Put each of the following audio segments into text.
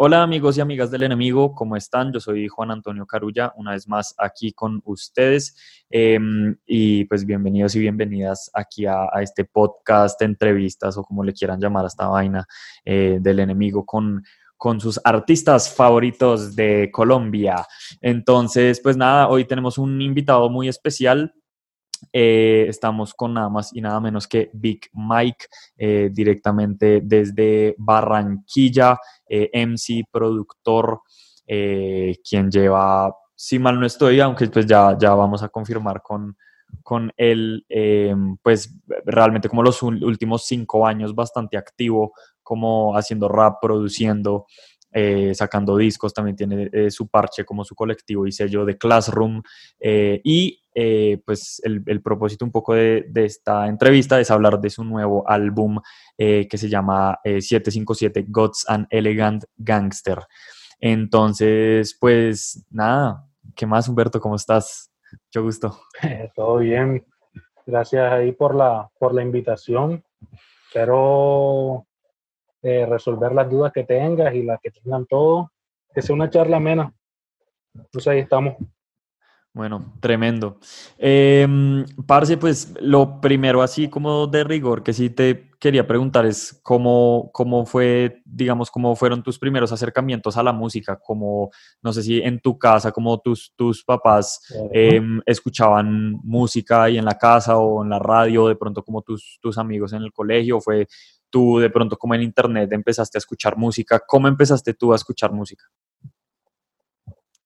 Hola amigos y amigas del enemigo, ¿cómo están? Yo soy Juan Antonio Carulla, una vez más aquí con ustedes em, y pues bienvenidos y bienvenidas aquí a, este podcast, entrevistas o como le quieran llamar a esta vaina eh, del enemigo con, con sus artistas favoritos de Colombia. Entonces, pues nada, hoy tenemos un invitado muy especial eh, estamos con nada más y nada menos que Big Mike, eh, directamente desde Barranquilla, eh, MC, productor, quien lleva, si mal no estoy, aunque pues ya, ya vamos a confirmar con, con él, pues realmente como los últimos cinco años bastante activo, como haciendo rap, produciendo, eh, sacando discos, también tiene eh, su parche como su colectivo y sello de Classroom. Eh, y pues el, propósito un poco de, esta entrevista es hablar de su nuevo álbum que se llama 757 Gods and Elegant Gangster. Entonces, pues nada, ¿qué más Humberto? ¿Cómo estás? Mucho gusto. Todo bien. Gracias ahí por la, por la invitación. Espero eh, resolver las dudas que tengas y las que tengan todo, que sea una charla menos. Entonces ahí estamos. Bueno, tremendo. Eh, Parce, pues lo primero así como de rigor que sí te quería preguntar es cómo, cómo fue, digamos, cómo fueron tus primeros acercamientos a la música, como, no sé si en tu casa, como tus, tus papás em, escuchaban música y en la casa o en la radio, de pronto como tus, tus amigos en el colegio, fue tú de pronto como en internet empezaste a escuchar música. ¿Cómo empezaste tú a escuchar música?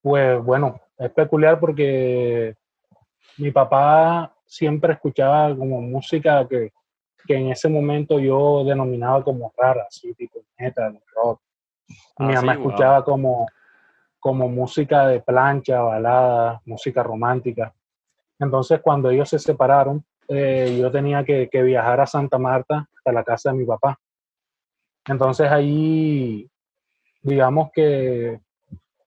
Pues bueno, es peculiar porque mi papá siempre escuchaba como música que, en ese momento yo denominaba como rara, así tipo metal, rock. mi ah, mamá escuchaba como, como música de plancha, balada, música romántica. Entonces cuando ellos se separaron, eh, yo tenía que, viajar a Santa Marta, a la casa de mi papá. Entonces ahí, digamos que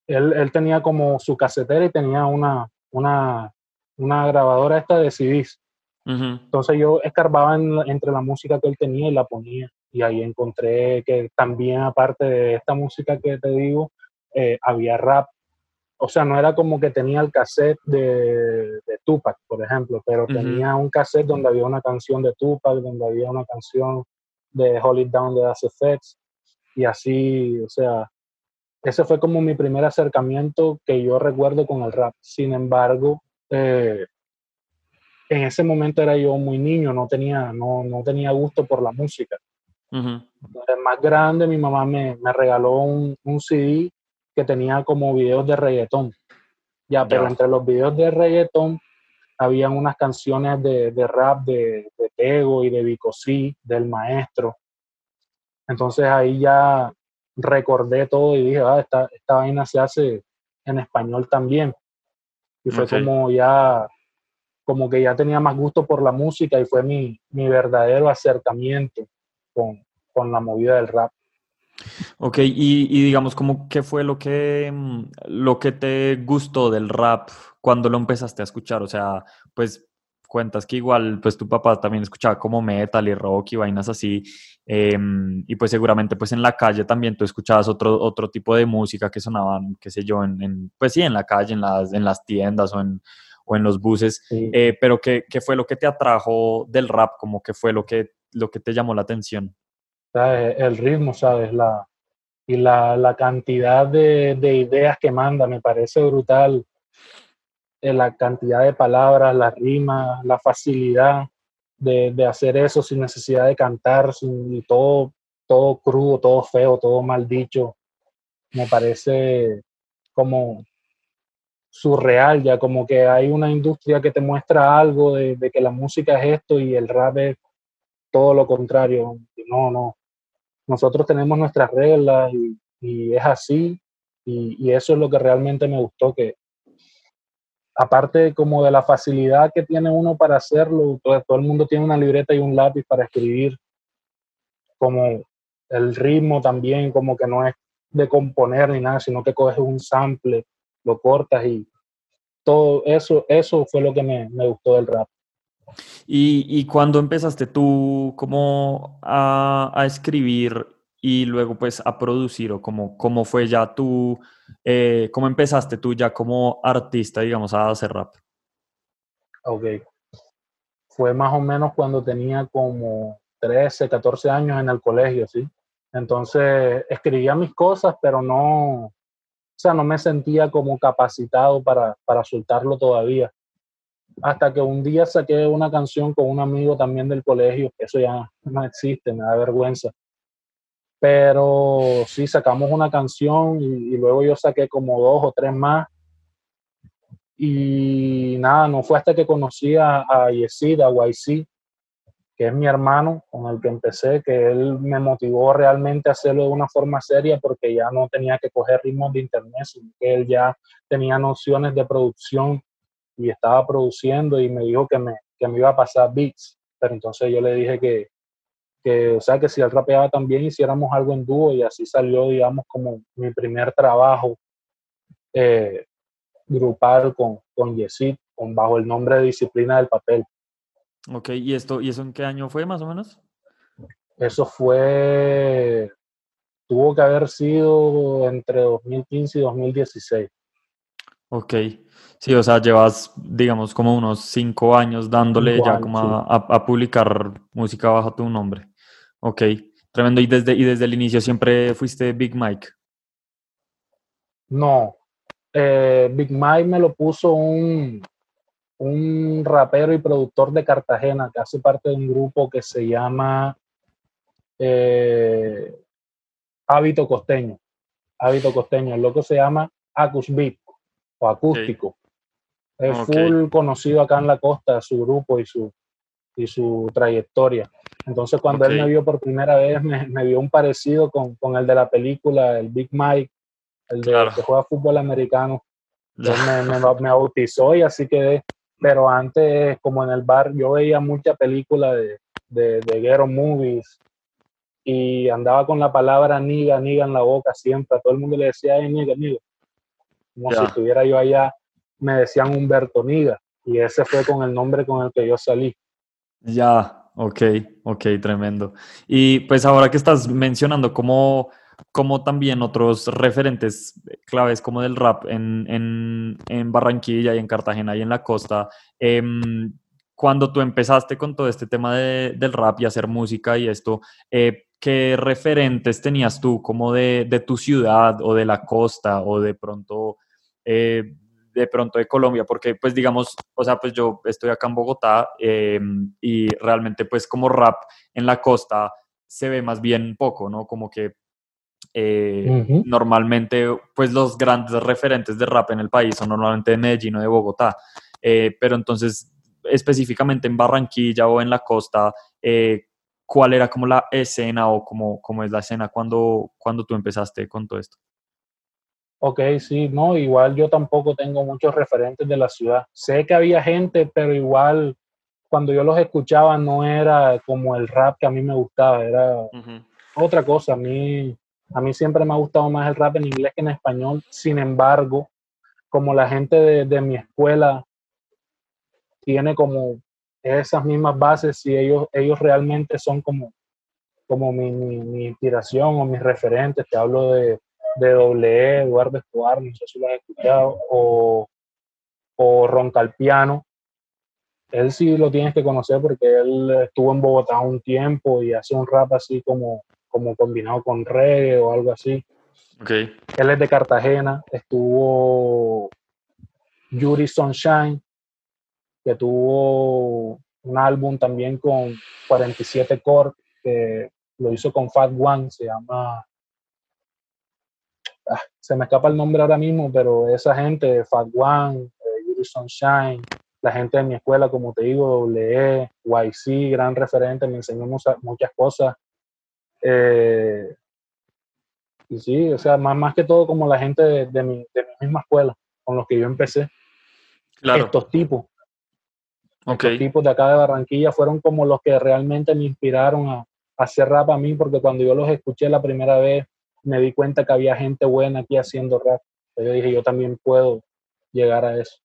él, tenía como su casetera y tenía una, una, grabadora esta de CDs. Entonces yo escarbaba entre la música que él tenía y la ponía. Y ahí encontré que también, aparte de esta música que te digo, eh, había rap o sea, no era como que tenía el cassette de, Tupac, por ejemplo, pero tenía un cassette donde había una canción de Tupac, donde había una canción de Hold It Down de As Effects, y así, o sea, ese fue como mi primer acercamiento que yo recuerdo con el rap. Sin embargo, eh, en ese momento era yo muy niño, no tenía, no, no tenía gusto por la música. más grande, mi mamá me, me regaló un, un CD que tenía como videos de reggaetón. Ya, pero entre los videos de reggaetón habían unas canciones de, rap de, de, Tego y de Vicosí, del maestro. Entonces ahí ya recordé todo y dije, ah, esta, esta vaina se hace en español también. Y fue como ya, como que ya tenía más gusto por la música y fue mi, mi verdadero acercamiento con, con la movida del rap. Ok, y, digamos, como, ¿qué fue lo que, mm, lo que te gustó del rap cuando lo empezaste a escuchar? O sea, pues cuentas que igual, pues tu papá también escuchaba como metal y rock y vainas así, em, y pues seguramente pues en la calle también tú escuchabas otro, otro tipo de música que sonaban, qué sé yo, en, pues sí, en la calle, en las, en las tiendas o en, o en los buses, eh, pero ¿qué, ¿qué, fue lo que te atrajo del rap? Como que fue lo que, lo que te llamó la atención? El ritmo, ¿sabes? La, y la, la cantidad de, de, ideas que manda, me parece brutal. Eh, la cantidad de palabras, las rimas, la facilidad de, de hacer eso sin necesidad de cantar, sin todo, todo crudo, todo feo, todo mal dicho. Me parece como surreal ya, como que hay una industria que te muestra algo de, de que la música es esto y el rap es todo lo contrario. No, no, nosotros tenemos nuestras reglas y, es así. Y, eso es lo que realmente me gustó, que aparte como de la facilidad que tiene uno para hacerlo, todo, todo el mundo tiene una libreta y un lápiz para escribir, como el ritmo también, como que no es de componer ni nada, sino que coges un sample, lo cortas y todo eso, eso fue lo que me, me gustó del rap. ¿Y, y cuando empezaste tú como a, a, escribir y luego pues a producir o cómo, cómo fue ya tú, eh, cómo empezaste tú ya como artista, digamos, a hacer rap? Ok. Fue más o menos cuando tenía como 13, 14 años en el colegio, ¿sí? Entonces escribía mis cosas, pero no, o sea, no me sentía como capacitado para, para soltarlo todavía. Hasta que un día saqué una canción con un amigo también del colegio, eso ya no existe, me da vergüenza. Pero sí, sacamos una canción y, luego yo saqué como dos o tres más. Y nada, no fue hasta que conocí a, a Yesid, a YC, que es mi hermano con el que empecé, que él me motivó realmente a hacerlo de una forma seria porque ya no tenía que coger ritmos de internet, sino que él ya tenía nociones de producción y estaba produciendo y me dijo que me, que me iba a pasar beats. Pero entonces yo le dije que, que, o sea, que si él rapeaba también hiciéramos algo en dúo y así salió, digamos, como mi primer trabajo eh, grupal con, con Yesid, con, bajo el nombre de Disciplina del Papel. Ok, ¿y esto y eso en qué año fue más o menos? Eso fue, tuvo que haber sido entre 2015 y 2016. Ok, sí, o sea, llevas, digamos, como unos cinco años dándole ya como a, publicar música bajo tu nombre. Ok, tremendo. ¿Y desde, ¿Y desde el inicio siempre fuiste Big Mike? No, eh, Big Mike me lo puso un, un rapero y productor de Cartagena que hace parte de un grupo que se llama eh, Hábito Costeño. Hábito Costeño. El loco se llama Acus Beat o Acústico. Es full conocido acá en la costa, su grupo y su, y su trayectoria. Entonces, cuando él me vio por primera vez, me, me vio un parecido con, con, el de la película, el Big Mike, el de que juega fútbol americano. me, me, me, bautizó y así quedé pero antes, como en el bar, yo veía mucha película de, de, de ghetto movies y andaba con la palabra niga, niga en la boca siempre. A todo el mundo le decía, niga, niga. Como si estuviera yo allá, me decían Humberto Niga. Y ese fue con el nombre con el que yo salí. Ya, ok, ok, tremendo. Y pues ahora que estás mencionando cómo como también otros referentes claves como del rap en, en, en Barranquilla y en Cartagena y en la costa. Em, cuando tú empezaste con todo este tema de, del rap y hacer música y esto, eh, ¿qué referentes tenías tú como de, de, tu ciudad o de la costa o de pronto, eh, de pronto de Colombia? Porque pues digamos, o sea, pues yo estoy acá en Bogotá em, y realmente pues como rap en la costa se ve más bien poco, ¿no? Como que eh, normalmente, pues los grandes referentes de rap en el país son normalmente de Medellín o de Bogotá. Eh, pero entonces, específicamente en Barranquilla o en la costa, eh, ¿cuál era como la escena o cómo, cómo es la escena cuando, cuando tú empezaste con todo esto? Ok, sí, no, igual yo tampoco tengo muchos referentes de la ciudad. Sé que había gente, pero igual cuando yo los escuchaba no era como el rap que a mí me gustaba, era otra cosa. A mí a mí siempre me ha gustado más el rap en inglés que en español. Sin embargo, como la gente de, mi escuela tiene como esas mismas bases y ellos, ellos realmente son como, como mi, inspiración o mis referentes. Te hablo de, de Doble E, Eduardo Escobar, no sé si lo has escuchado, o, o Ron Calpiano. Él sí lo tienes que conocer porque él estuvo en Bogotá un tiempo y hace un rap así como como combinado con reggae o algo así. Okay. Él es de Cartagena, estuvo Yuri Sunshine, que tuvo un álbum también con 47 Core, que lo hizo con Fat One, se llama... Ah, se me escapa el nombre ahora mismo, pero esa gente, Fat One, eh, Yuri Sunshine, la gente de mi escuela, como te digo, WE, YC, gran referente, me enseñó muchas cosas. Eh, y sí, o sea, más, más que todo como la gente de, mi, de mi misma escuela, con los que yo empecé. Claro. Estos tipos. Okay. Estos tipos de acá de Barranquilla fueron como los que realmente me inspiraron a, a hacer rap a mí, porque cuando yo los escuché la primera vez, me di cuenta que había gente buena aquí haciendo rap. yo dije, yo también puedo llegar a eso.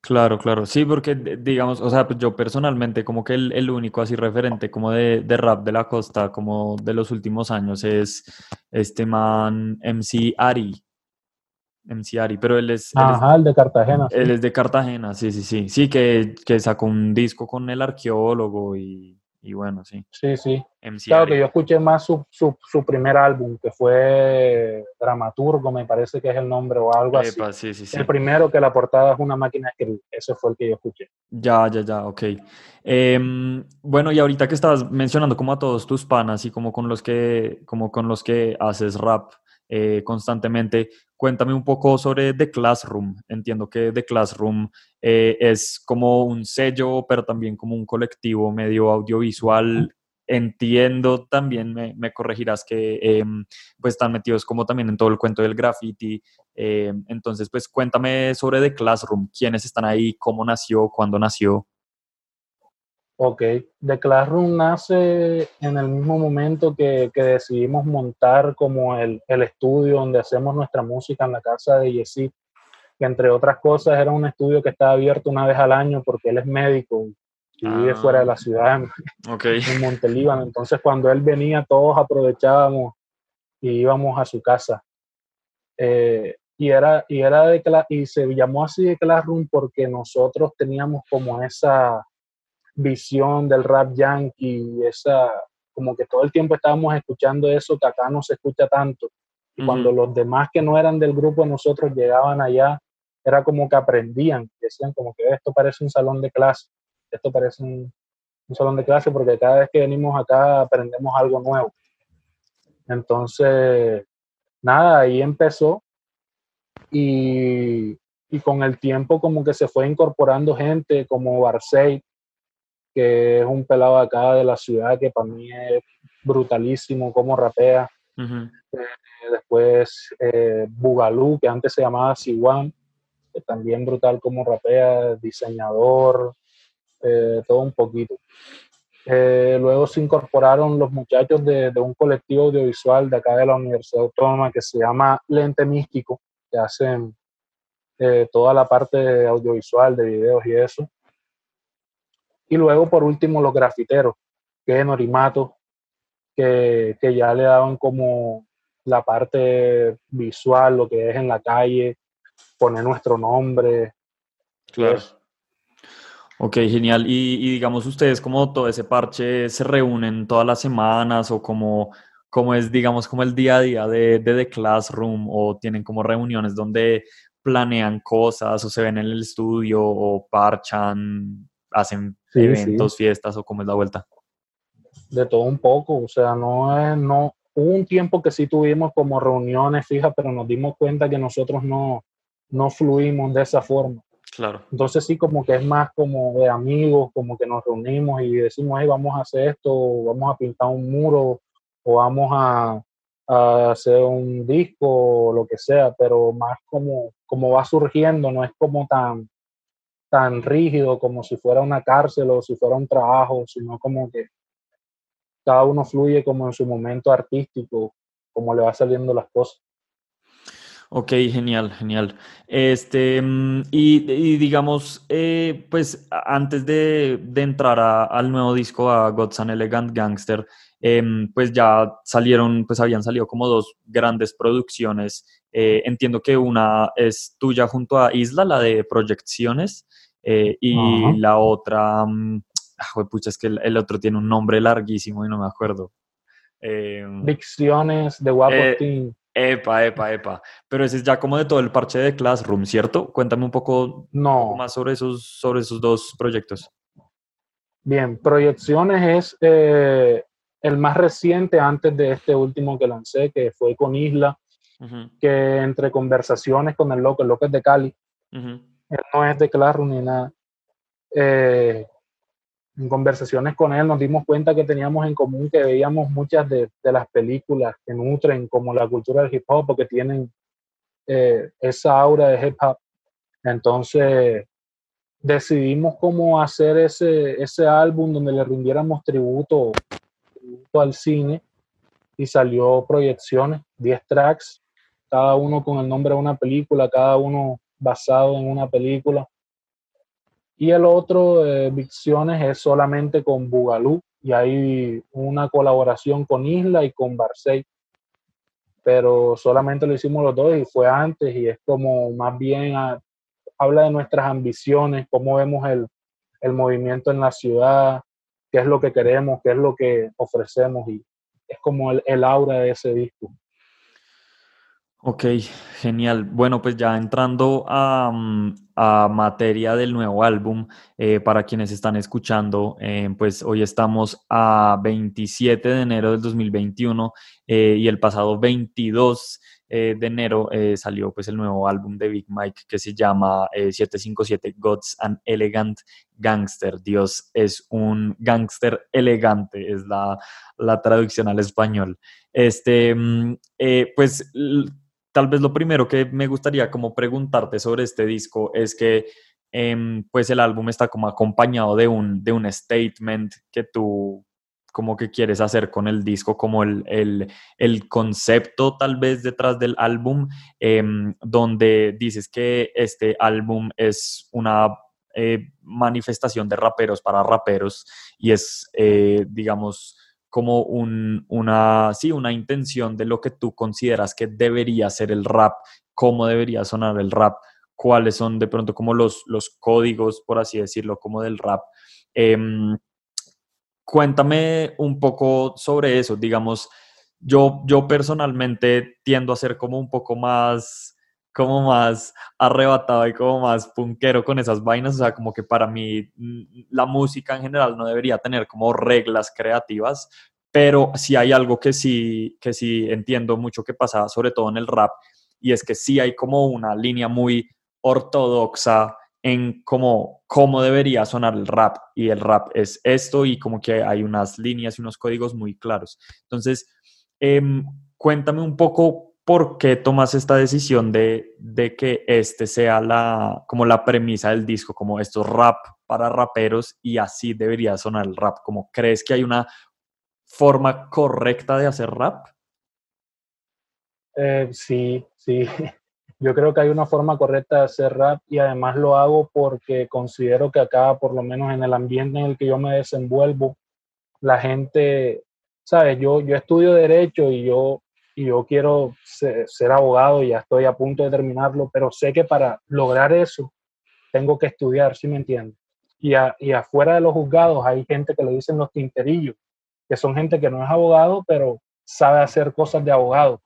Claro, claro, sí, porque digamos, o sea, pues yo personalmente como que el, el único así referente como de, de, rap de la costa, como de los últimos años es este man MC Ari, MC Ari, pero él es... Ajá, el de Cartagena. Él es de Cartagena, sí, sí, sí, sí, que, que sacó un disco con el arqueólogo y y bueno, sí. Sí, sí. claro que yo escuché más su, su, su, primer álbum, que fue Dramaturgo, me parece que es el nombre o algo así. Sí, sí, sí. El primero que la portada es una máquina de escribir. Ese fue el que yo escuché. Ya, ya, ya, ok. Em, bueno, y ahorita que estabas mencionando como a todos tus panas y como con los que, como con los que haces rap, eh, constantemente. Cuéntame un poco sobre The Classroom. Entiendo que The Classroom eh, es como un sello, pero también como un colectivo medio audiovisual. Entiendo también, me, corregirás que em, pues están metidos como también en todo el cuento del graffiti. Em, entonces, pues cuéntame sobre The Classroom, quiénes están ahí, cómo nació, cuándo nació. Ok, The Classroom nace en el mismo momento que, que decidimos montar como el, el, estudio donde hacemos nuestra música en la casa de Yesid, que entre otras cosas era un estudio que estaba abierto una vez al año porque él es médico y vive fuera de la ah, ciudad, okay. en Montelíbano. Entonces cuando él venía todos aprovechábamos y íbamos a su casa. Eh, y era, y era de y se llamó así de Classroom porque nosotros teníamos como esa visión del rap yankee, esa, como que todo el tiempo estábamos escuchando eso que acá no se escucha tanto. Y cuando los demás que no eran del grupo de nosotros llegaban allá, era como que aprendían, decían como que esto parece un salón de clase, esto parece un, un salón de clase porque cada vez que venimos acá aprendemos algo nuevo. Entonces, nada, ahí empezó y, y, con el tiempo como que se fue incorporando gente como Barsey, que es un pelado acá de la ciudad que para mí es brutalísimo como rapea. Eh, después eh, Bugalú, que antes se llamaba Siwan, que también brutal como rapea, diseñador, eh, todo un poquito. luego se incorporaron los muchachos de, de, un colectivo audiovisual de acá de la Universidad Autónoma que se llama Lente Místico, que hacen toda la parte audiovisual de videos y eso. Y luego, por último, los grafiteros, que es Norimato, que, que ya le daban como la parte visual, lo que es en la calle, poner nuestro nombre. Claro. Ok, genial. Y, digamos, ustedes como todo ese parche se reúnen todas las semanas o como, como es, digamos, como el día a día de, de The Classroom o tienen como reuniones donde planean cosas o se ven en el estudio o parchan hacen eventos, fiestas o cómo es la vuelta? De todo un poco, o sea, no es, no, hubo un tiempo que sí tuvimos como reuniones fijas, pero nos dimos cuenta que nosotros no, no fluimos de esa forma. Claro. Entonces sí como que es más como de amigos, como que nos reunimos y decimos, hey, vamos a hacer esto, vamos a pintar un muro o vamos a, a hacer un disco o lo que sea, pero más como, como va surgiendo, no es como tan, tan rígido como si fuera una cárcel o si fuera un trabajo, sino como que cada uno fluye como en su momento artístico, como le va saliendo las cosas. Ok, genial, genial. Este, mm, y, digamos, eh, pues antes de, entrar al nuevo disco, a God's an Elegant Gangster, em, pues ya salieron, pues habían salido como dos grandes producciones. Eh, entiendo que una es tuya junto a Isla, la de Proyecciones, eh, y la otra, um, pucha, es que el, otro tiene un nombre larguísimo y no me acuerdo. Dicciones de Wapotín. Eh, epa, epa, epa. Pero ese es ya como de todo el parche de Classroom, ¿cierto? Cuéntame un poco, más sobre esos, sobre esos dos proyectos. Bien, Proyecciones es eh, el más reciente antes de este último que lancé, que fue con Isla, que entre conversaciones con el loco, el loco es de Cali, él no es de Classroom ni nada. Eh, en conversaciones con él nos dimos cuenta que teníamos en común que veíamos muchas de, las películas que nutren como la cultura del hip hop porque tienen eh, esa aura de hip hop. Entonces decidimos cómo hacer ese, ese álbum donde le rindiéramos tributo, tributo al cine y salió proyecciones, 10 tracks, cada uno con el nombre de una película, cada uno basado en una película. Y el otro, eh, Vicciones, es solamente con Bugalú y hay una colaboración con Isla y con Barsey. Pero solamente lo hicimos los dos y fue antes y es como más bien habla de nuestras ambiciones, cómo vemos el, el movimiento en la ciudad, qué es lo que queremos, qué es lo que ofrecemos y es como el, aura de ese disco. Ok, genial. Bueno, pues ya entrando a, mm, materia del nuevo álbum, eh, para quienes están escuchando, eh, pues hoy estamos a 27 de enero del 2021 eh, y el pasado 22 de enero salió pues el nuevo álbum de Big Mike que se llama 757 Gods and Elegant Gangster. Dios es un gangster elegante, es la, la traducción al español. Este, mm, pues tal vez lo primero que me gustaría como preguntarte sobre este disco es que em, pues el álbum está como acompañado de un, de un statement que tú como que quieres hacer con el disco, como el, el, concepto tal vez detrás del álbum, em, donde dices que este álbum es una eh, manifestación de raperos para raperos y es, eh, digamos, como una, sí, una intención de lo que tú consideras que debería ser el rap, cómo debería sonar el rap, cuáles son de pronto como los, los códigos, por así decirlo, como del rap. Em, cuéntame un poco sobre eso, digamos, yo, yo personalmente tiendo a ser como un poco más como más arrebatado y como más punkero con esas vainas, o sea, como que para mí mm, la música en general no debería tener como reglas creativas, pero sí hay algo que sí, que sí entiendo mucho que pasa, sobre todo en el rap, y es que sí hay como una línea muy ortodoxa en cómo, cómo debería sonar el rap, y el rap es esto, y como que hay unas líneas y unos códigos muy claros. Entonces, em, cuéntame un poco ¿por qué tomas esta decisión de, que este sea la, como la premisa del disco, como esto rap para raperos y así debería sonar el rap? Como, ¿Crees que hay una forma correcta de hacer rap? Eh, sí, sí. Yo creo que hay una forma correcta de hacer rap y además lo hago porque considero que acá, por lo menos en el ambiente en el que yo me desenvuelvo, la gente, ¿sabes? Yo, yo estudio derecho y yo y yo quiero ser, abogado y ya estoy a punto de terminarlo, pero sé que para lograr eso tengo que estudiar, ¿sí me entiendes? Y, y afuera de los juzgados hay gente que le dicen los tinterillos, que son gente que no es abogado, pero sabe hacer cosas de abogado.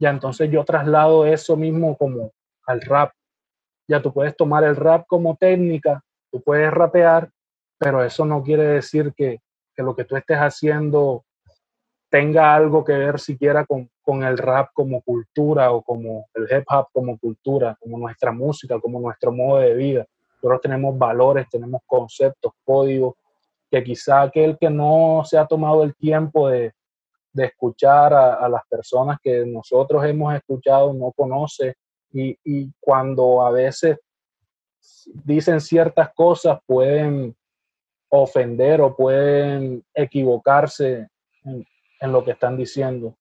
Ya entonces yo traslado eso mismo como al rap. Ya tú puedes tomar el rap como técnica, tú puedes rapear, pero eso no quiere decir que, que lo que tú estés haciendo tenga algo que ver siquiera con, con, el rap como cultura o como el hip hop como cultura, como nuestra música, como nuestro modo de vida. Nosotros tenemos valores, tenemos conceptos, códigos, que quizá aquel que no se ha tomado el tiempo de, de escuchar a, las personas que nosotros hemos escuchado no conoce y, y cuando a veces dicen ciertas cosas pueden ofender o pueden equivocarse en lo que están diciendo.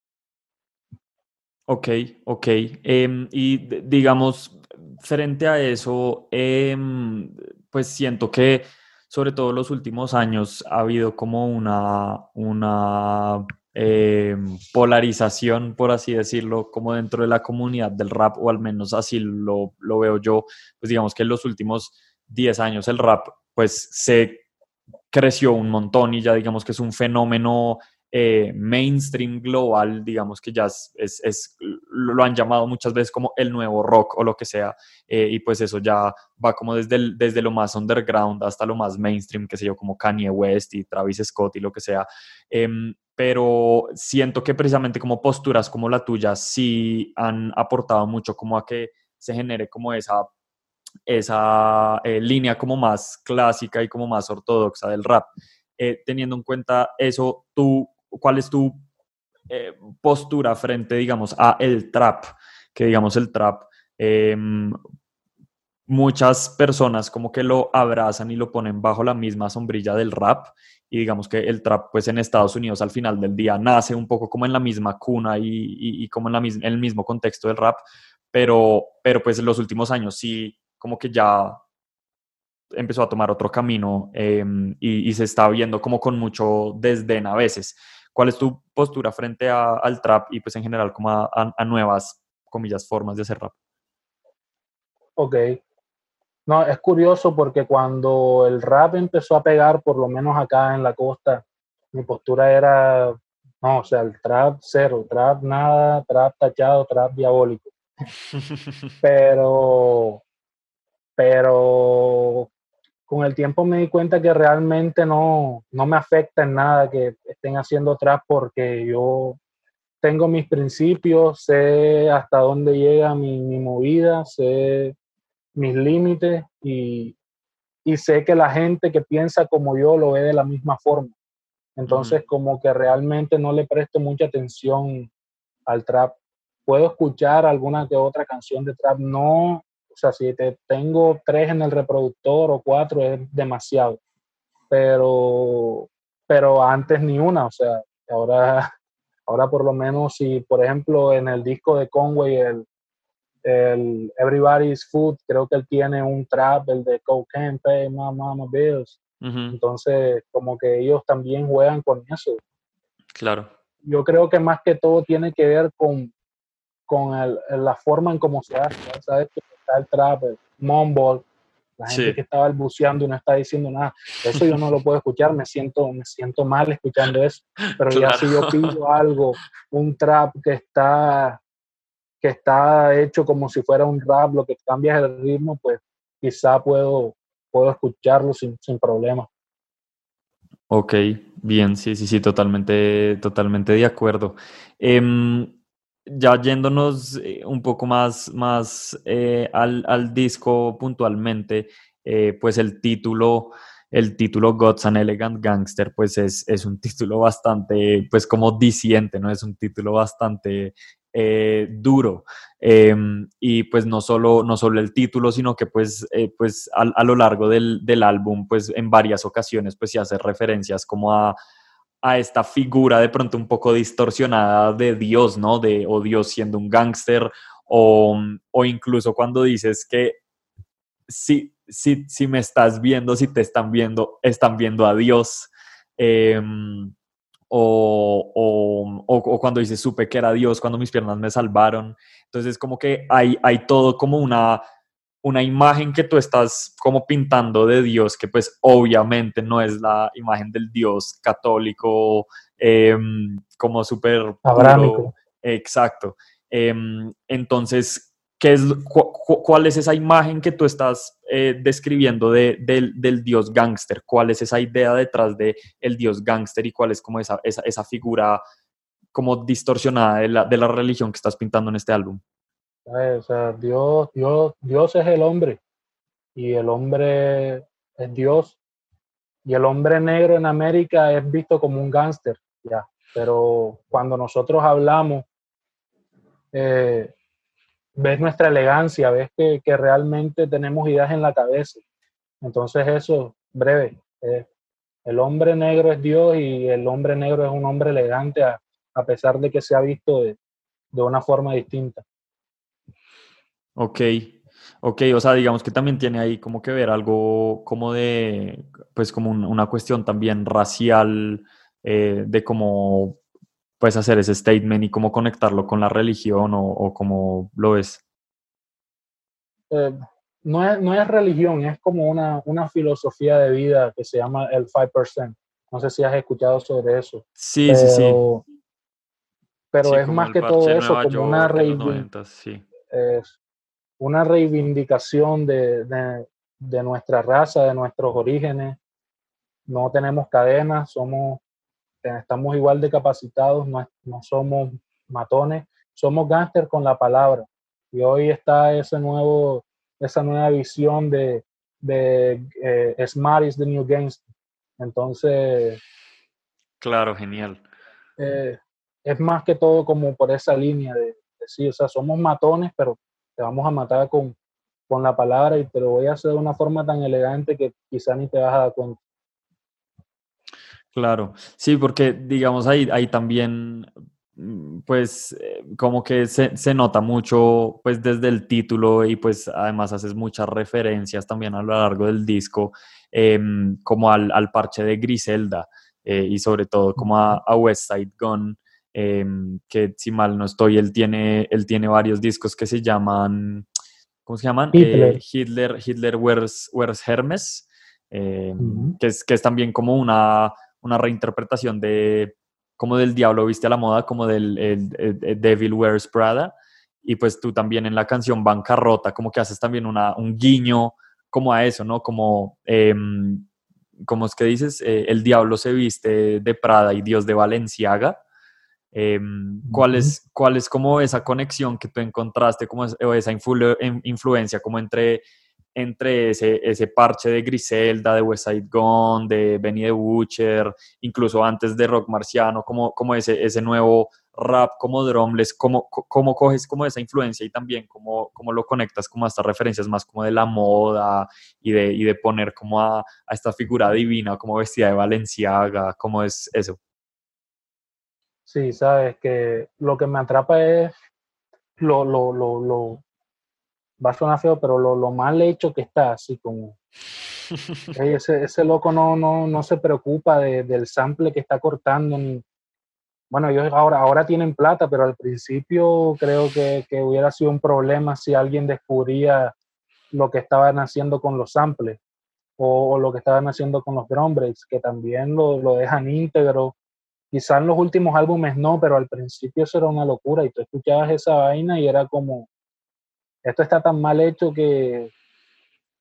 Ok, ok. Em, y digamos, frente a eso, em, pues siento que sobre todo en los últimos años ha habido como una, una em, polarización, por así decirlo, como dentro de la comunidad del rap, o al menos así lo, lo veo yo, pues digamos que en los últimos 10 años el rap pues se creció un montón y ya digamos que es un fenómeno eh, mainstream global, digamos que ya es, lo han llamado muchas veces como el nuevo rock o lo que sea, eh, y pues eso ya va como desde, desde lo más underground hasta lo más mainstream, que sé yo, como Kanye West y Travis Scott y lo que sea. Em, pero siento que precisamente como posturas como la tuya sí han aportado mucho como a que se genere como esa esa eh, línea como más clásica y como más ortodoxa del rap. teniendo en cuenta eso, ¿tú cuál es tu eh, postura frente, digamos, a el trap, que digamos el trap, em, muchas personas como que lo abrazan y lo ponen bajo la misma sombrilla del rap y digamos que el trap pues en Estados Unidos al final del día nace un poco como en la misma cuna y, como en, la, en el mismo contexto del rap, pero, pero pues en los últimos años sí como que ya empezó a tomar otro camino em, y, se está viendo como con mucho desdén a veces. ¿Cuál es tu postura frente al trap y pues en general como a, nuevas, comillas, formas de hacer rap? Ok. No, es curioso porque cuando el rap empezó a pegar, por lo menos acá en la costa, mi postura era, no, o sea, el trap cero, trap nada, trap tachado, trap diabólico. pero, pero con el tiempo me di cuenta que realmente no, no me afecta en nada que estén haciendo trap porque yo tengo mis principios, sé hasta dónde llega mi, mi movida, sé mis límites y, y, sé que la gente que piensa como yo lo ve de la misma forma. Entonces, como que realmente no le presto mucha atención al trap. Puedo escuchar alguna que otra canción de trap, no o sea, si te tengo tres en el reproductor o cuatro es demasiado. Pero, pero antes ni una, o sea, ahora, ahora por lo menos si, por ejemplo, en el disco de Conway, el, el Everybody's Food, creo que él tiene un trap, el de Cocaine Pay Mama, Mama Bills. Entonces, como que ellos también juegan con eso. Claro. Yo creo que más que todo tiene que ver con, con el, la forma en cómo se hace. ¿sabes? el trap, el mumble, la gente que estaba balbuceando y no está diciendo nada. Eso yo no lo puedo escuchar, me siento, me siento mal escuchando eso. Pero ya si yo pido algo, un trap que está, que está hecho como si fuera un rap, lo que cambia es el ritmo, pues quizá puedo, puedo escucharlo sin, sin problema. Ok, bien, sí, sí, sí, totalmente, totalmente de acuerdo. Em, ya yéndonos eh, un poco más, más eh, al, disco puntualmente, eh, pues el título, el título Gods and Elegant Gangster, pues es, es, un título bastante, pues como disiente, ¿no? Es un título bastante duro. Em, y pues no solo, no solo el título, sino que pues, pues a, a, lo largo del, del álbum, pues en varias ocasiones, pues se hace referencias como a a esta figura de pronto un poco distorsionada de Dios, ¿no? De o Dios siendo un gángster o, o, incluso cuando dices que si, si, si, me estás viendo, si te están viendo, están viendo a Dios. Em, o, o, o, cuando dices supe que era Dios, cuando mis piernas me salvaron. Entonces como que hay, hay todo como una una imagen que tú estás como pintando de Dios, que pues obviamente no es la imagen del Dios católico, em, como súper... Abrámico. Exacto. Em, entonces, ¿qué es, ¿cuál es esa imagen que tú estás eh, describiendo de, del, Dios gángster? ¿Cuál es esa idea detrás del el Dios gángster y cuál es como esa, esa, esa figura como distorsionada de la, de la religión que estás pintando en este álbum? O sea, Dios, Dios, Dios es el hombre y el hombre es Dios. Y el hombre negro en América es visto como un gángster, ya. Pero cuando nosotros hablamos, eh, ves nuestra elegancia, ves que, que, realmente tenemos ideas en la cabeza. Entonces eso, breve, eh, el hombre negro es Dios y el hombre negro es un hombre elegante a, a pesar de que se ha visto de, de una forma distinta. Ok, ok, o sea, digamos que también tiene ahí como que ver algo como de, pues como una cuestión también racial, eh, de cómo puedes hacer ese statement y cómo conectarlo con la religión o, o cómo lo ves. Eh, no, es, no es religión, es como una, una filosofía de vida que se llama el 5%. No sé si has escuchado sobre eso. Sí, sí, sí. Pero es más que todo eso, como una reivindicación. Sí una reivindicación de, de, nuestra raza, de nuestros orígenes. No tenemos cadenas, somos, estamos igual de capacitados, no, no somos matones, somos gángster con la palabra. Y hoy está ese nuevo, esa nueva visión de, de eh, Smart is the New Gangster. Entonces... Claro, genial. Eh, es más que todo como por esa línea de decir, o sea, somos matones, pero te vamos a matar con, con la palabra y te lo voy a hacer de una forma tan elegante que quizá ni te vas a dar cuenta. Claro, sí, porque digamos ahí, ahí también, mm, pues, eh, como que se, se, nota mucho pues desde el título y pues además haces muchas referencias también a lo largo del disco em, como al, al, parche de Griselda eh, y sobre todo como a, a West Side Gun em, que si mal no estoy él tiene, él tiene varios discos que se llaman ¿cómo se llaman? Hitler. Eh, Hitler, Hitler Wears, Wears Hermes em, que, es, que es también como una, una reinterpretación de como del Diablo Viste a la Moda, como del el, Devil Wears Prada. Y pues tú también en la canción Bancarrota, como que haces también una, un guiño como a eso, ¿no? Como, eh, como es que dices, eh, el diablo se viste de Prada y Dios de Valenciaga. Eh, ¿cuál, es, ¿Cuál es como esa conexión que tú encontraste, como o esa influ influencia como entre entre ese, ese parche de Griselda, de West Side Gun, de Benny the Butcher, incluso antes de Rock Marciano, como, como ese, ese nuevo rap como drumless, cómo, cómo coges como esa influencia y también cómo, cómo lo conectas como a estas referencias más como de la moda y de, y de poner como a, a esta figura divina como vestida de Valenciaga, ¿cómo es eso? Sí, sabes que lo que me atrapa es lo, lo, lo, lo va a sonar feo, pero lo, lo mal hecho que está, así como... ese, ese loco no, no, no se preocupa de, del sample que está cortando. Ni, bueno, ellos ahora, ahora tienen plata, pero al principio creo que, que hubiera sido un problema si alguien descubría lo que estaban haciendo con los samples o, o lo que estaban haciendo con los drum breaks, que también lo, lo dejan íntegro. Quizás en los últimos álbumes no, pero al principio eso era una locura y tú escuchabas esa vaina y era como, esto está tan mal hecho que,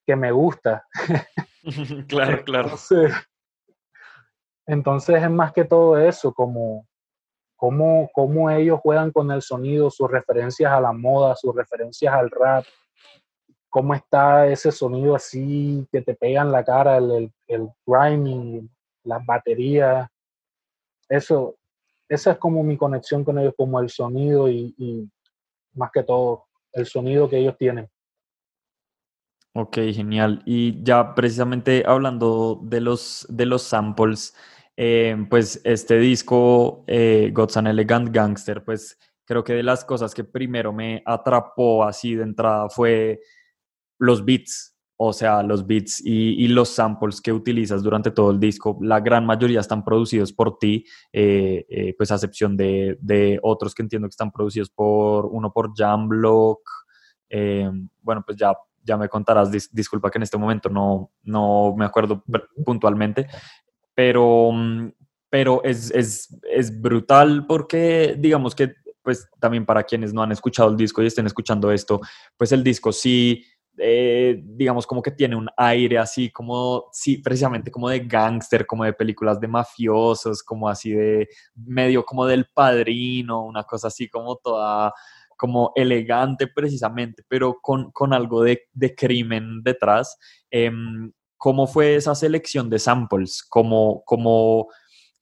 que me gusta. claro, claro. Entonces, entonces, es más que todo eso, como cómo, cómo ellos juegan con el sonido, sus referencias a la moda, sus referencias al rap, cómo está ese sonido así que te pega en la cara, el, el, el grinding, las baterías. Eso, esa es como mi conexión con ellos, como el sonido y, y más que todo el sonido que ellos tienen. Ok, genial. Y ya precisamente hablando de los, de los samples, eh, pues este disco, eh, God's an Elegant Gangster, pues creo que de las cosas que primero me atrapó así de entrada fue los beats, o sea, los beats y, y, los samples que utilizas durante todo el disco. La gran mayoría están producidos por ti, eh, eh, pues a excepción de, de, otros que entiendo que están producidos por uno por Jamblock. Eh, bueno, pues ya, ya me contarás, dis, disculpa que en este momento no, no me acuerdo puntualmente, pero, pero es, es, es brutal porque digamos que pues también para quienes no han escuchado el disco y estén escuchando esto, pues el disco sí eh, digamos, como que tiene un aire así como, sí, precisamente como de gángster, como de películas de mafiosos, como así de medio como del padrino, una cosa así como toda como elegante precisamente, pero con, con algo de, de, crimen detrás. Eh, ¿Cómo fue esa selección de samples? ¿Cómo, cómo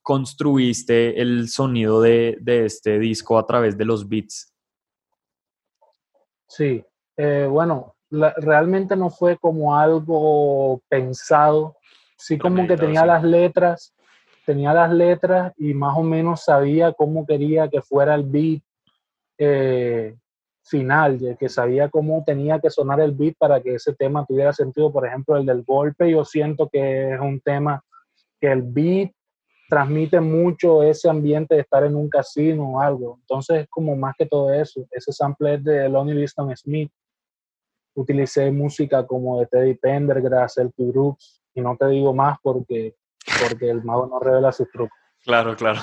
construiste el sonido de, de, este disco a través de los beats? Sí, eh, bueno, la, realmente no fue como algo pensado, sí como que tenía las letras, tenía las letras y más o menos sabía cómo quería que fuera el beat eh, final, que sabía cómo tenía que sonar el beat para que ese tema tuviera sentido. Por ejemplo, el del golpe, yo siento que es un tema que el beat transmite mucho ese ambiente de estar en un casino o algo. Entonces es como más que todo eso. Ese sample es de Lonnie Liston Smith utilicé música como de Teddy Pendergrass, el Brooks, y no te digo más porque, porque el mago no revela sus trucos. Claro, claro.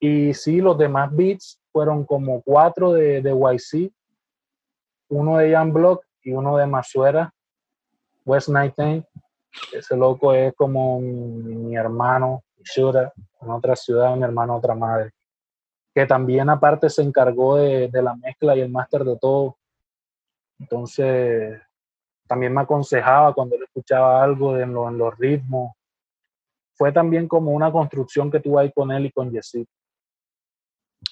Y sí, los demás beats fueron como cuatro de, de YC, uno de Jan Block y uno de Masuera, West Nightingale. Ese loco es como mi, mi hermano, Shura, en otra ciudad, mi hermano, otra madre. Que también aparte se encargó de, de la mezcla y el máster de todo entonces, también me aconsejaba cuando él escuchaba algo en, lo, en los ritmos. Fue también como una construcción que tuve ahí con él y con Jesse.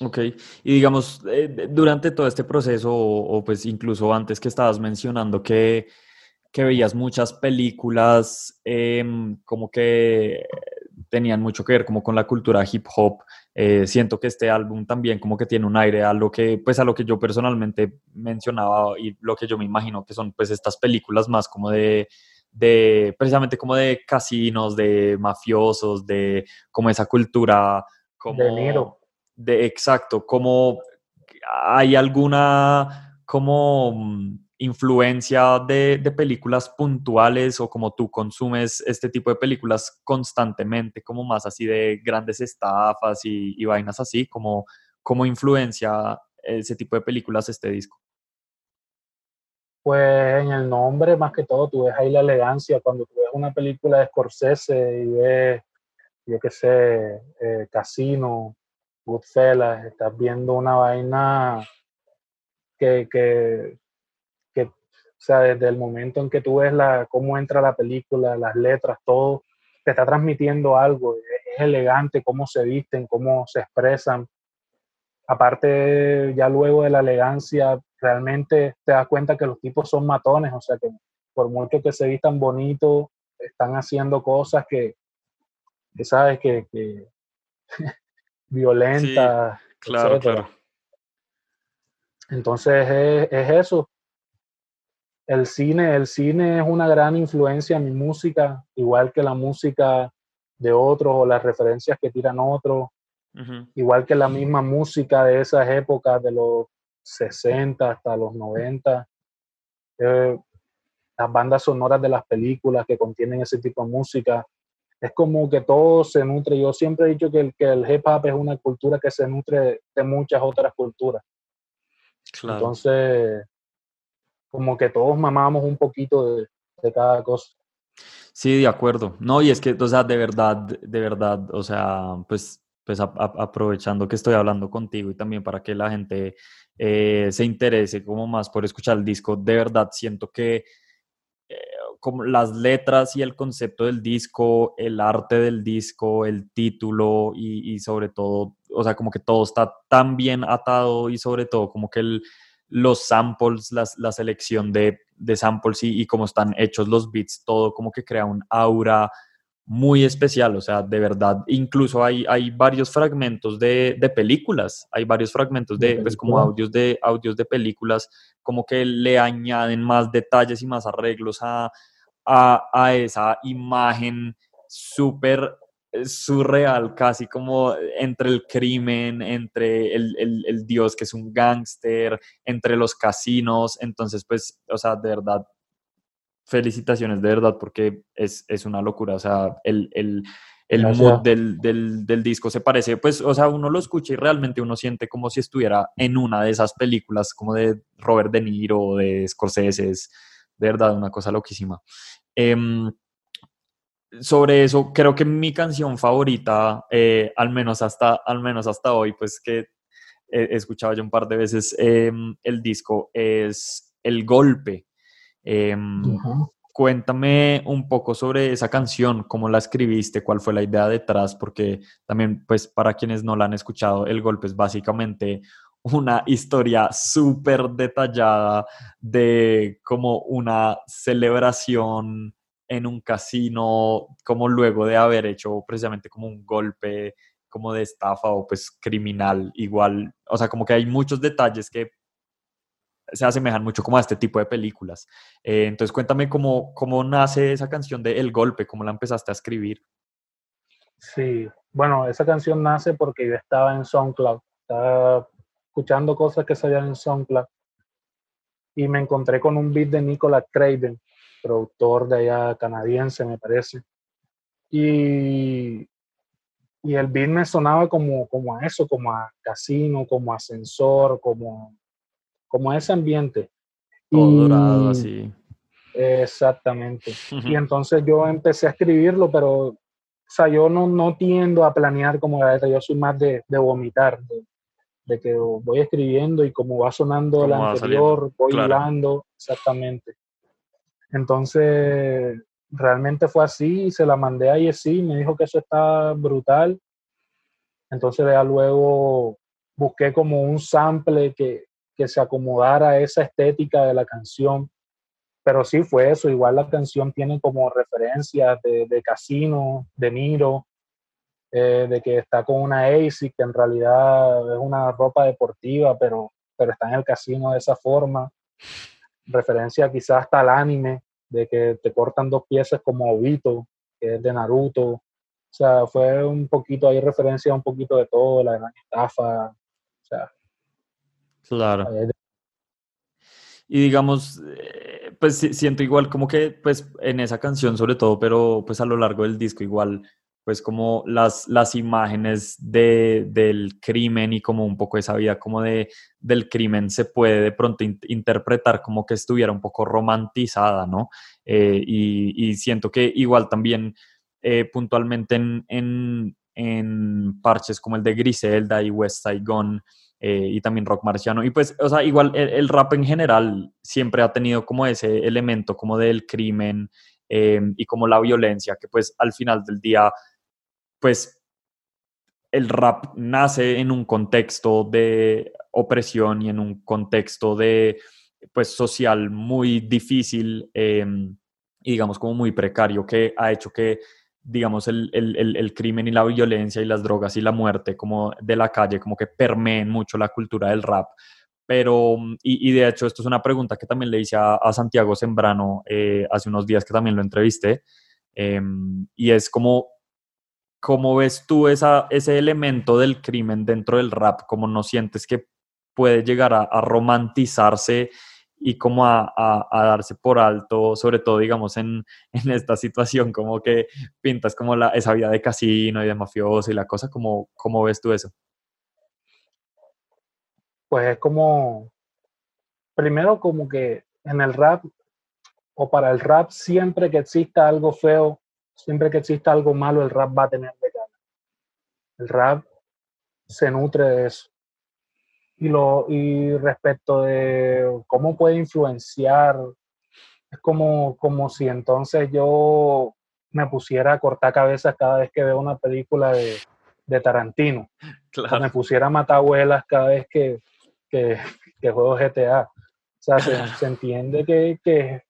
Ok, y digamos, eh, durante todo este proceso, o, pues incluso antes que estabas mencionando que, que veías muchas películas, eh, como que tenían mucho que ver como con la cultura hip hop. Eh, siento que este álbum también como que tiene un aire a lo que, pues a lo que yo personalmente mencionaba y lo que yo me imagino que son pues estas películas más como de, de precisamente como de casinos, de mafiosos, de como esa cultura como... De Niro. De, exacto, como hay alguna como mm, influencia de, películas puntuales o como tú consumes este tipo de películas constantemente, como más así de grandes estafas y, vainas así, como, como influencia ese tipo de películas este disco? Pues en el nombre, más que todo, tú ves ahí la elegancia. Cuando tú ves una película de Scorsese y ves, yo qué sé, eh, Casino, Goodfellas, estás viendo una vaina que, que, o sea, desde el momento en que tú ves la, cómo entra la película, las letras, todo, te está transmitiendo algo. Es elegante cómo se visten, cómo se expresan. Aparte, ya luego de la elegancia, realmente te das cuenta que los tipos son matones, o sea que por mucho que se vistan bonitos, están haciendo cosas que, sabes que, que violentas. claro, claro. Entonces es, es, eso, el cine, el cine es una gran influencia en mi música, igual que la música de otros o las referencias que tiran otros, igual que la misma música de esas épocas, de los 60 hasta los 90. Eh, las bandas sonoras de las películas que contienen ese tipo de música. Es como que todo se nutre. Yo siempre he dicho que el, que el hip hop es una cultura que se nutre de muchas otras culturas. Entonces, como que todos mamamos un poquito de, cada cosa. Sí, de acuerdo. No, y es que, o sea, de verdad, de verdad, o sea, pues, pues aprovechando que estoy hablando contigo y también para que la gente eh, se interese como más por escuchar el disco, de verdad siento que eh, como las letras y el concepto del disco, el arte del disco, el título y, y sobre todo, o sea, como que todo está tan bien atado y sobre todo como que el, los samples, la selección de, samples y, cómo están hechos los beats, todo como que crea un aura muy especial, o sea, de verdad, incluso hay, hay varios fragmentos de, películas, hay varios fragmentos de, pues como audios de, audios de películas, como que le añaden más detalles y más arreglos a, a, a esa imagen súper surreal, casi como entre el crimen, entre el, dios que es un gángster, entre los casinos. Entonces, pues, o sea, de verdad, felicitaciones, de verdad, porque es, una locura. O sea, el, el, mood del, del, disco se parece, pues, o sea, uno lo escucha y realmente uno siente como si estuviera en una de esas películas, como de Robert De Niro o de Scorsese. Es de verdad una cosa loquísima. Em, sobre eso, creo que mi canción favorita, eh, al, menos hasta, al menos hasta hoy, pues que he, escuchado ya un par de veces em, el disco, es El Golpe. Em, cuéntame un poco sobre esa canción, cómo la escribiste, cuál fue la idea detrás, porque también, pues para quienes no la han escuchado, El Golpe es básicamente una historia súper detallada de como una celebración en un casino, como luego de haber hecho precisamente como un golpe como de estafa o pues criminal igual, o sea, como que hay muchos detalles que se asemejan mucho como a este tipo de películas. Eh, entonces cuéntame cómo, cómo nace esa canción de El Golpe, cómo la empezaste a escribir. Sí, bueno, esa canción nace porque yo estaba en SoundCloud, estaba escuchando cosas que salían en SoundCloud y me encontré con un beat de Nicolas Craven productor de allá canadiense, me parece. Y, y el beat me sonaba como, como a eso, como a casino, como ascensor, como, como a ese ambiente. Todo dorado, así. Exactamente. y entonces yo empecé a escribirlo, pero o sea, yo no, no tiendo a planear como la letra, yo soy más de, de vomitar, de, que voy escribiendo y como va sonando la anterior, voy hablando, exactamente. Entonces, realmente fue así, se la mandé a Yesi, me dijo que eso está brutal. Entonces ya luego busqué como un sample que, se acomodara a esa estética de la canción. Pero sí fue eso, igual la canción tiene como referencias de, Casino, de Niro, eh, de que está con una ASIC, que en realidad es una ropa deportiva, pero, pero está en el casino de esa forma. Referencia quizás hasta al anime, de que te cortan dos piezas como Obito, que es de Naruto. O sea, fue un poquito, hay referencia a un poquito de todo, la gran estafa. O sea, claro. Y digamos, eh, pues siento igual como que, pues en esa canción sobre todo, pero pues a lo largo del disco igual, pues como las, las imágenes de, del crimen y como un poco esa vida como de, del crimen se puede de pronto interpretar como que estuviera un poco romantizada, ¿no? Eh, y, y, siento que igual también eh, puntualmente en, en, en, parches como el de Griselda y West Saigon, eh, y también rock marciano. Y pues, o sea, igual el, rap en general siempre ha tenido como ese elemento como del crimen eh, y como la violencia, que pues al final del día, pues el rap nace en un contexto de opresión y en un contexto de, pues, social muy difícil eh, y digamos como muy precario, que ha hecho que digamos, el, el, el, crimen y la violencia y las drogas y la muerte como de la calle, como que permeen mucho la cultura del rap. Pero, y, y de hecho, esto es una pregunta que también le hice a, a Santiago Sembrano eh, hace unos días que también lo entrevisté, em, y es como, ¿cómo ves tú ese elemento del crimen dentro del rap? ¿Cómo no sientes que puede llegar a, romantizarse y como a, a, darse por alto, sobre todo, digamos, en, en, esta situación, como que pintas como la, esa vida de casino y de mafioso y la cosa, ¿cómo, cómo ves tú eso? Pues es como, primero como que en el rap, o para el rap, siempre que exista algo feo, siempre que exista algo malo, el rap va a tener de gana. El rap se nutre de eso. Y, lo, y respecto de cómo puede influenciar, es como, como si entonces yo me pusiera a cortar cabezas cada vez que veo una película de, de Tarantino. O me pusiera a matar abuelas cada vez que, que, que juego GTA. O sea, se, se entiende que, que,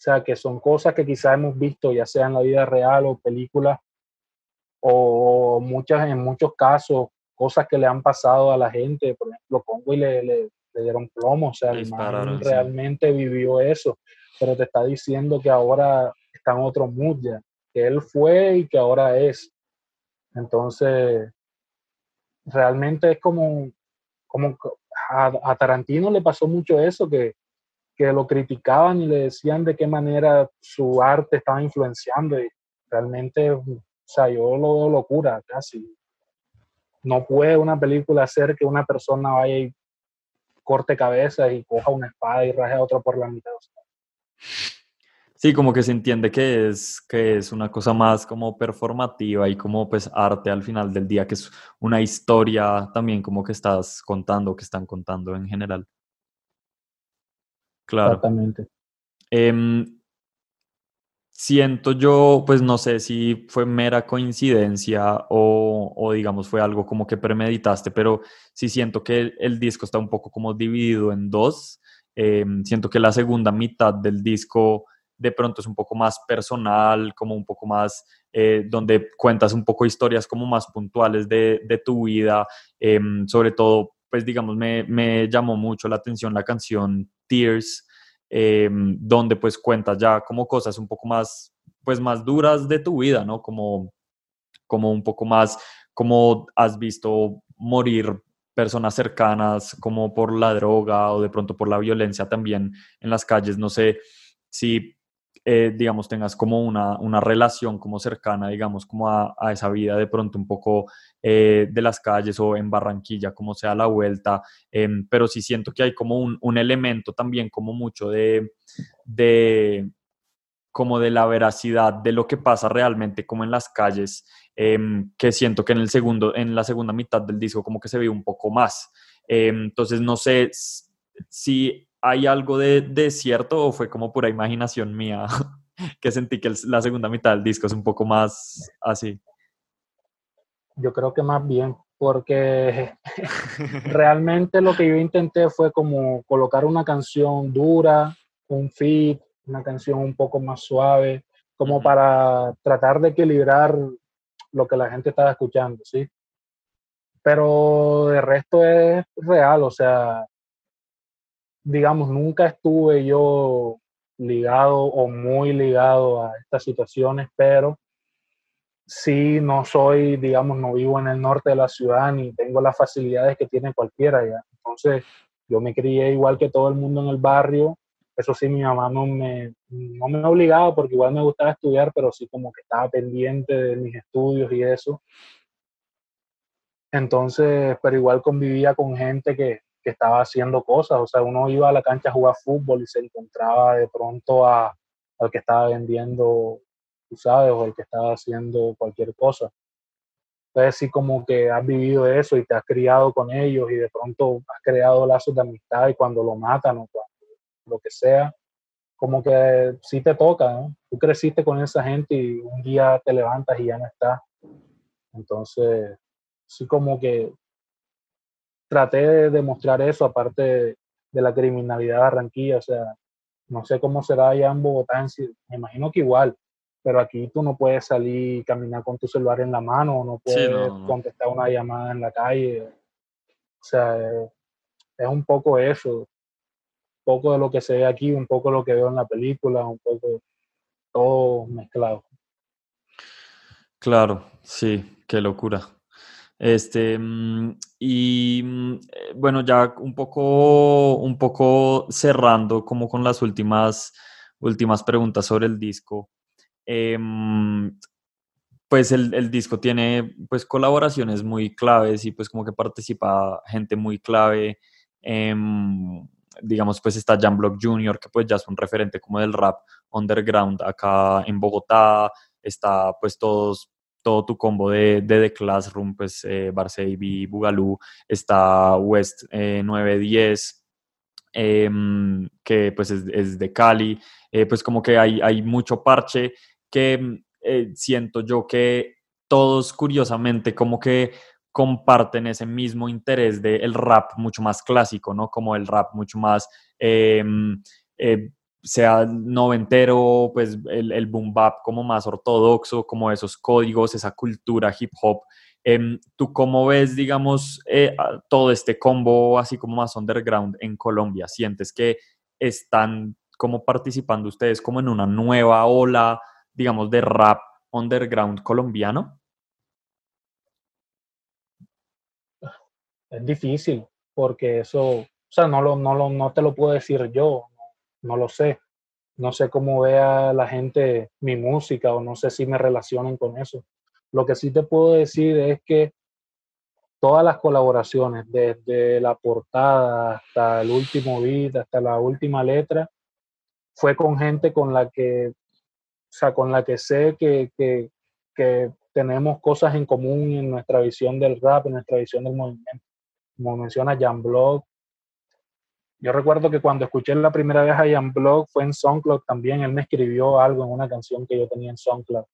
o sea, que son cosas que quizás hemos visto, ya sea en la vida real o películas, o muchas, en muchos casos, cosas que le han pasado a la gente, por ejemplo, Conway le, le, le dieron plomo, o sea, el man realmente vivió eso, pero te está diciendo que ahora está en otro mood ya, que él fue y que ahora es. Entonces, realmente es como, como a, a Tarantino le pasó mucho eso, que, que lo criticaban y le decían de qué manera su arte estaba influenciando y realmente, o sea, yo lo veo locura casi no puede una película hacer que una persona vaya y corte cabeza y coja una espada y raje a otra por la mitad. Sí, como que se entiende que es, que es una cosa más como performativa y como pues arte al final del día, que es una historia también como que estás contando, que están contando en general. Claro. Exactamente. Em, siento yo, pues no sé si fue mera coincidencia o, o, digamos fue algo como que premeditaste, pero sí siento que el, el disco está un poco como dividido en dos. Eh, siento que la segunda mitad del disco de pronto es un poco más personal, como un poco más, eh, donde cuentas un poco historias como más puntuales de, de tu vida, eh, sobre todo, pues digamos, me, me llamó mucho la atención la canción Tears, eh, donde pues cuentas ya como cosas un poco más, pues más duras de tu vida, ¿no? Como, como un poco más, como has visto morir personas cercanas como por la droga o de pronto por la violencia también en las calles. No sé si eh, digamos, tengas como una, una, relación como cercana, digamos, como a, a esa vida de pronto un poco eh, de las calles o en Barranquilla, como sea la vuelta, eh, pero sí siento que hay como un, un elemento también como mucho de, de, como de la veracidad de lo que pasa realmente como en las calles, em, que siento que en, el segundo, en la segunda mitad del disco como que se ve un poco más. Em, entonces, no sé si ¿hay algo de, de, cierto o fue como pura imaginación mía que sentí que la segunda mitad del disco es un poco más así? Yo creo que más bien, porque realmente lo que yo intenté fue como colocar una canción dura, un feed, una canción un poco más suave, como para tratar de equilibrar lo que la gente estaba escuchando, ¿sí? Pero de resto es real, o sea, digamos, nunca estuve yo ligado o muy ligado a estas situaciones, pero sí no soy, digamos, no vivo en el norte de la ciudad ni tengo las facilidades que tiene cualquiera ya. Entonces, yo me crié igual que todo el mundo en el barrio. Eso sí, mi mamá no me, no me obligaba porque igual me gustaba estudiar, pero sí como que estaba pendiente de mis estudios y eso. Entonces, pero igual convivía con gente que, que estaba haciendo cosas. O sea, uno iba a la cancha a jugar fútbol y se encontraba de pronto a, al que estaba vendiendo, tú sabes, o el que estaba haciendo cualquier cosa. Entonces, sí, como que has vivido eso y te has criado con ellos y de pronto has creado lazos de amistad y cuando lo matan o cuando lo que sea, como que sí te toca, ¿no? Tú creciste con esa gente y un día te levantas y ya no está. Entonces, sí como que traté de demostrar eso, aparte de, la criminalidad de Barranquilla, o sea, no sé cómo será allá en Bogotá, me imagino que igual, pero aquí tú no puedes salir y caminar con tu celular en la mano, no puedes contestar una llamada en la calle, o sea, es un poco eso, un poco de lo que se ve aquí, un poco lo que veo en la película, un poco todo mezclado. Claro, sí, qué locura. Este, mm, y mm, eh, bueno, ya un poco, un poco cerrando como con las últimas, últimas preguntas sobre el disco. Em, pues el, el, disco tiene pues colaboraciones muy claves y pues como que participa gente muy clave. Em, digamos, pues está Jan Block Jr., que pues ya es un referente como del rap underground acá en Bogotá. Está pues todos todo tu combo de, de The Classroom, pues eh, Barcey, Bugalú, está West 910, eh, em, que pues es, de Cali, eh, pues como que hay, hay mucho parche que eh, siento yo que todos curiosamente como que comparten ese mismo interés del rap mucho más clásico, ¿no? Como el rap mucho más em, sea noventero, pues el, el boom bap como más ortodoxo, como esos códigos, esa cultura hip hop. Em, ¿Tú cómo ves, digamos, eh, todo este combo así como más underground en Colombia? ¿Sientes que están como participando ustedes como en una nueva ola, digamos, de rap underground colombiano? Es difícil, porque eso, o sea, no, lo, no, lo, no te lo puedo decir yo, no lo sé. No sé cómo vea la gente mi música o no sé si me relacionen con eso. Lo que sí te puedo decir es que todas las colaboraciones, desde la portada hasta el último beat, hasta la última letra, fue con gente con la que, o sea, con la que sé que, que, que tenemos cosas en común en nuestra visión del rap, en nuestra visión del movimiento. Como menciona Jan Block, yo recuerdo que cuando escuché la primera vez a Ian Block fue en SoundCloud también. Él me escribió algo en una canción que yo tenía en SoundCloud.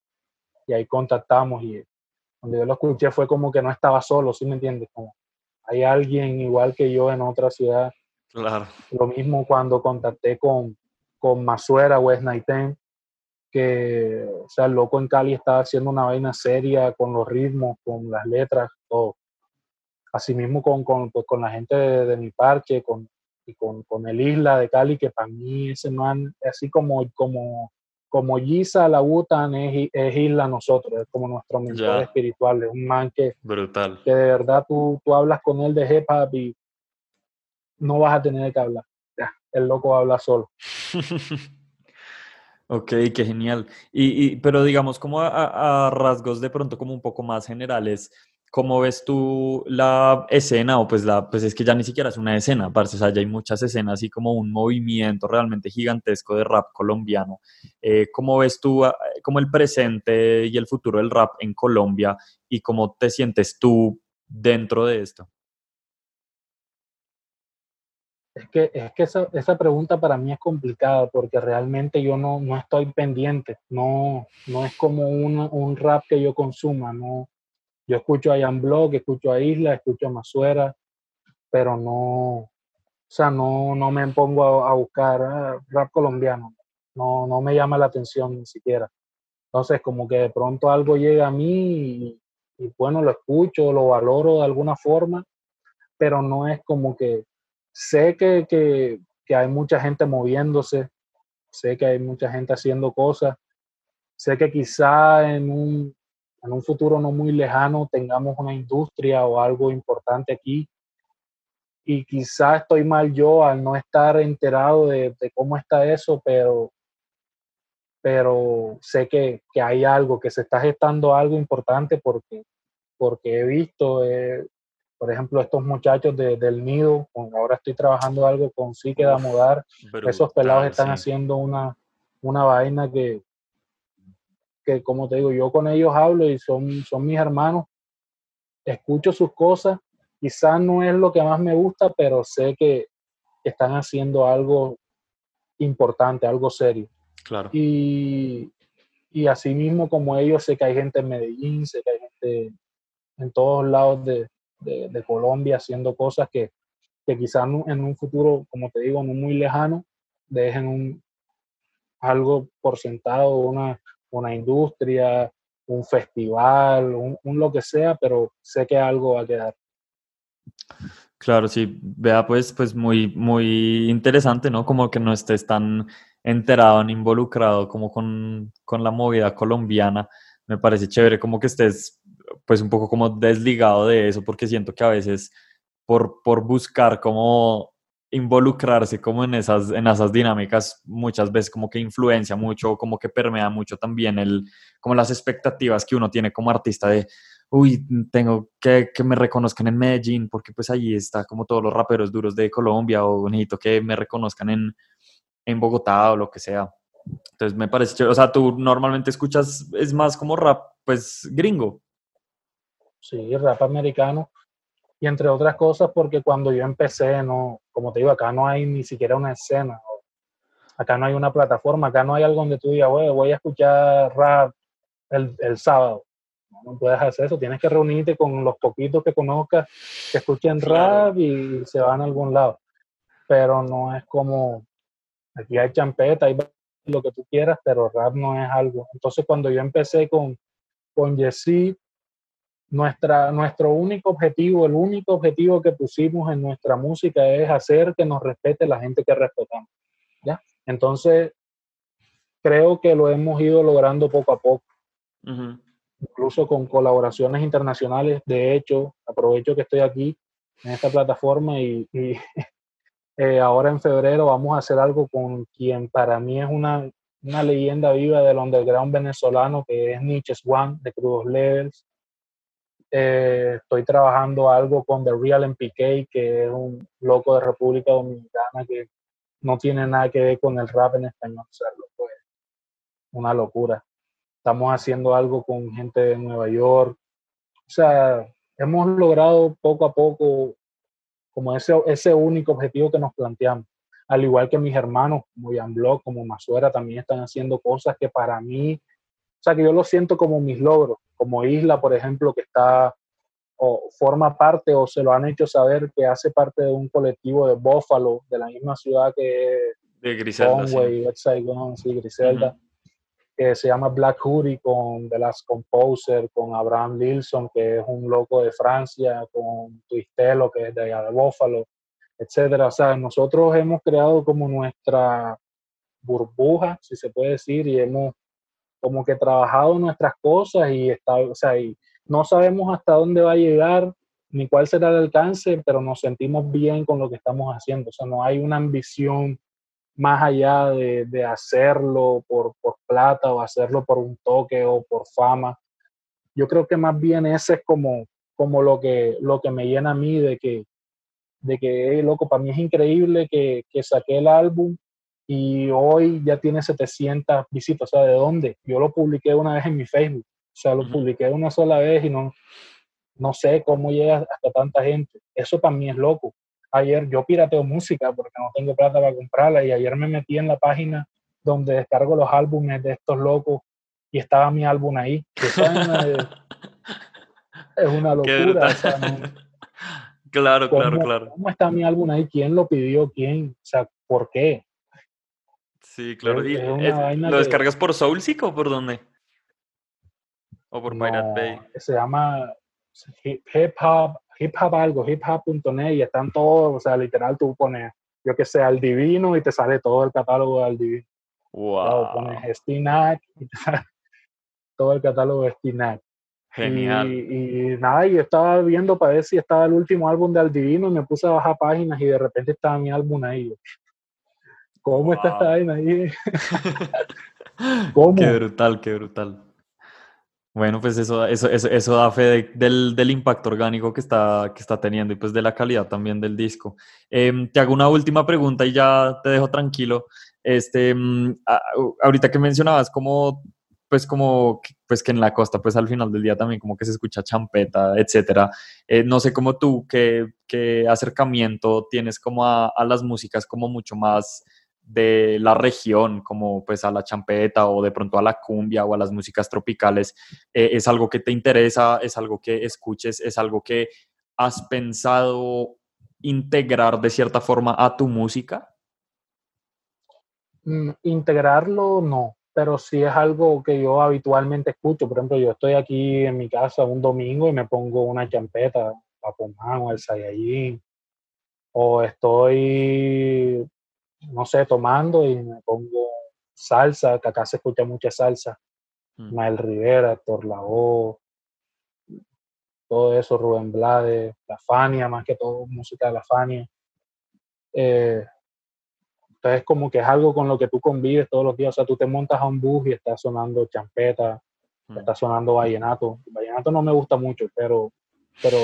Y ahí contactamos. Y cuando yo lo escuché fue como que no estaba solo, ¿sí me entiendes? Como hay alguien igual que yo en otra ciudad. Claro. Lo mismo cuando contacté con, con Masuera, West Nighten, que, o sea, el loco en Cali estaba haciendo una vaina seria con los ritmos, con las letras, todo. Asimismo con, con, pues, con la gente de, de mi parque, con, y con, con, el Isla de Cali, que para mí ese man, así como, como, como Giza la Butan es, es, Isla nosotros, es como nuestro mentor espiritual, es un man que, Brutal. que de verdad tú, tú hablas con él de hip hop y no vas a tener que hablar. Ya, el loco habla solo. ok, qué genial. Y, y pero digamos, como a, a rasgos de pronto como un poco más generales, ¿Cómo ves tú la escena? O pues, la, pues es que ya ni siquiera es una escena, parce, o sea, ya hay muchas escenas, así como un movimiento realmente gigantesco de rap colombiano. Eh, ¿Cómo ves tú ah, como el presente y el futuro del rap en Colombia y cómo te sientes tú dentro de esto? Es que, es que esa, esa, pregunta para mí es complicada porque realmente yo no, no estoy pendiente, no, no es como un, un rap que yo consuma, no, yo escucho a Jan Block, escucho a Isla, escucho a Masuera, pero no, o sea, no, no me pongo a, buscar ah, rap colombiano. No, no me llama la atención ni siquiera. Entonces, como que de pronto algo llega a mí y, bueno, lo escucho, lo valoro de alguna forma, pero no es como que sé que, que, que hay mucha gente moviéndose, sé que hay mucha gente haciendo cosas, sé que quizá en un, en un futuro no muy lejano tengamos una industria o algo importante aquí. Y quizá estoy mal yo al no estar enterado de, cómo está eso, pero, pero sé que, que, hay algo, que se está gestando algo importante porque, porque he visto, eh, por ejemplo, estos muchachos del nido, ahora estoy trabajando algo con Sí que da mudar, esos pelados están haciendo una, una vaina que, que, como te digo, yo con ellos hablo y son, son mis hermanos, escucho sus cosas Quizás no es lo que más me gusta, pero sé que están haciendo algo importante, algo serio. Claro. Y, y así mismo como ellos, sé que hay gente en Medellín, sé que hay gente en todos lados de, de, Colombia haciendo cosas que, que quizás en un futuro, como te digo, no muy lejano, dejen un, algo por sentado, una, una industria, un festival, un, lo que sea, pero sé que algo va a quedar. Claro, sí, vea, pues, pues muy, muy interesante, ¿no? Como que no estés tan enterado ni involucrado como con, con la movida colombiana. Me parece chévere como que estés, pues, un poco como desligado de eso, porque siento que a veces por, por buscar como involucrarse como en esas, en esas dinámicas muchas veces como que influencia mucho, como que permea mucho también el, como las expectativas que uno tiene como artista de, uy, tengo que que me reconozcan en Medellín, porque pues allí está como todos los raperos duros de Colombia, o bonito que me reconozcan en, en Bogotá o lo que sea. Entonces me parece, o sea, tú normalmente escuchas, es más como rap, pues gringo. Sí, rap americano. Y entre otras cosas, porque cuando yo empecé, no, como te digo, acá no hay ni siquiera una escena, acá no hay una plataforma, acá no hay algo donde tú digas, voy a escuchar rap el, el sábado no puedes hacer eso, tienes que reunirte con los poquitos que conozcas que escuchen rap y se van a algún lado. Pero no es como, aquí hay champeta, hay lo que tú quieras, pero rap no es algo. Entonces cuando yo empecé con, con Jesse, nuestra, nuestro único objetivo, el único objetivo que pusimos en nuestra música es hacer que nos respete la gente que respetamos. ¿ya? Entonces, creo que lo hemos ido logrando poco a poco incluso con colaboraciones internacionales. De hecho, aprovecho que estoy aquí en esta plataforma y, eh, ahora en febrero vamos a hacer algo con quien para mí es una, una leyenda viva del underground venezolano, que es Nietzsche One de Crudos Levels. Eh, estoy trabajando algo con The Real MPK, que es un loco de República Dominicana que no tiene nada que ver con el rap en español. O pues, una locura estamos haciendo algo con gente de Nueva York. O sea, hemos logrado poco a poco como ese, ese único objetivo que nos planteamos. Al igual que mis hermanos, como Jan Block, como Masuera, también están haciendo cosas que para mí, o sea, que yo lo siento como mis logros, como Isla, por ejemplo, que está o forma parte o se lo han hecho saber que hace parte de un colectivo de Buffalo, de la misma ciudad que de Griselda, Conway, sí. Griselda que se llama Black Hoodie con The Last Composer, con Abraham Lilson, que es un loco de Francia, con Twistelo, que es de allá de Buffalo, etcétera. O sea, nosotros hemos creado como nuestra burbuja, si se puede decir, y hemos como que trabajado nuestras cosas y está, o sea, y no sabemos hasta dónde va a llegar ni cuál será el alcance, pero nos sentimos bien con lo que estamos haciendo. O sea, no hay una ambición más allá de, hacerlo por, plata o hacerlo por un toque o por fama. Yo creo que más bien ese es como, como lo, que, lo que me llena a mí de que, de que loco, para mí es increíble que, que saqué el álbum y hoy ya tiene 700 visitas. O sea, ¿de dónde? Yo lo publiqué una vez en mi Facebook. O sea, lo publiqué una sola vez y no, no sé cómo llega hasta tanta gente. Eso para mí es loco ayer yo pirateo música porque no tengo plata para comprarla y ayer me metí en la página donde descargo los álbumes de estos locos y estaba mi álbum ahí. es una locura. claro, claro, claro. ¿Cómo está mi álbum ahí? ¿Quién lo pidió? ¿Quién? O sea, ¿por qué? Sí, claro. ¿Lo descargas por Soulseek o por dónde? ¿O por Pirate Bay? Se llama hip hop, hip hop algo, hiphop.net y están todos, o sea, literal tú pones, yo que sé, al divino y te sale todo el catálogo de al divino. Wow. pones Stinac y te sale todo el catálogo de Stinac. Genial. Y, nada, yo estaba viendo para ver si estaba el último álbum de Aldivino y me puse a bajar páginas y de repente estaba mi álbum ahí. ¿Cómo está esta vaina ahí? ¿Cómo? Qué brutal, qué brutal. Bueno, pues eso, eso, eso, eso da fe del, del, impacto orgánico que está, que está teniendo y pues de la calidad también del disco. Em, te hago una última pregunta y ya te dejo tranquilo. Este, mm, ahorita que mencionabas cómo pues como pues que en la costa pues al final del día también como que se escucha champeta, etcétera. Eh, no sé cómo tú, qué, qué acercamiento tienes como a, a, las músicas como mucho más de la región, como pues a la champeta o de pronto a la cumbia o a las músicas tropicales. Eh, ¿Es algo que te interesa? ¿Es algo que escuches? ¿Es algo que has pensado integrar de cierta forma a tu música? Mm, integrarlo no, pero sí es algo que yo habitualmente escucho. Por ejemplo, yo estoy aquí en mi casa un domingo y me pongo una champeta, Papomán o el Saiyajin, o estoy, no sé, tomando y me pongo salsa, que acá se escucha mucha salsa, mm. Mael Rivera, Héctor Lavoe, todo eso, Rubén Blades, La Fania, más que todo música de La Fania. Eh, entonces, como que es algo con lo que tú convives todos los días. O sea, tú te montas a un bus y está sonando champeta, mm. está sonando vallenato. vallenato no me gusta mucho, pero, pero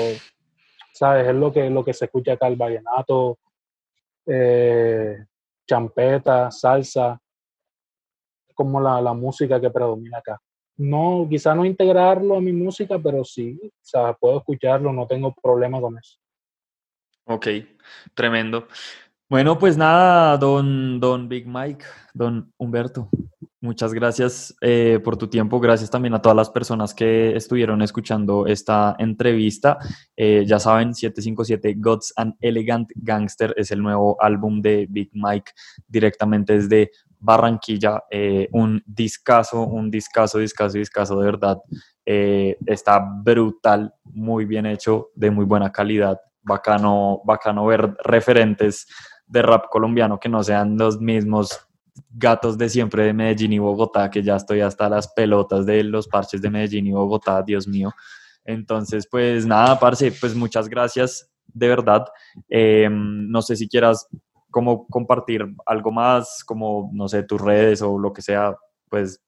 ¿sabes? Es lo que, lo que se escucha acá, el vallenato, eh, champeta, salsa. Como la, la música que predomina acá. No, quizá no integrarlo a mi música, pero sí, o sea, puedo escucharlo, no tengo problema con eso. Ok, tremendo. Bueno, pues nada, don, don Big Mike, don Humberto, muchas gracias eh, por tu tiempo. Gracias también a todas las personas que estuvieron escuchando esta entrevista. Eh, ya saben, 757 Gods and Elegant Gangster es el nuevo álbum de Big Mike directamente desde Barranquilla. Eh, un discazo, un discazo, discazo, discazo de verdad. está brutal, muy bien hecho, de muy buena calidad. Bacano, bacano ver referentes de rap colombiano que no sean los mismos gatos de siempre de Medellín y Bogotá, que ya estoy hasta las pelotas de los parches de Medellín y Bogotá, Dios mío. Entonces, pues nada, parce, pues muchas gracias, de verdad. Em, no sé si quieras como compartir algo más, como, no sé, tus redes o lo que sea, pues,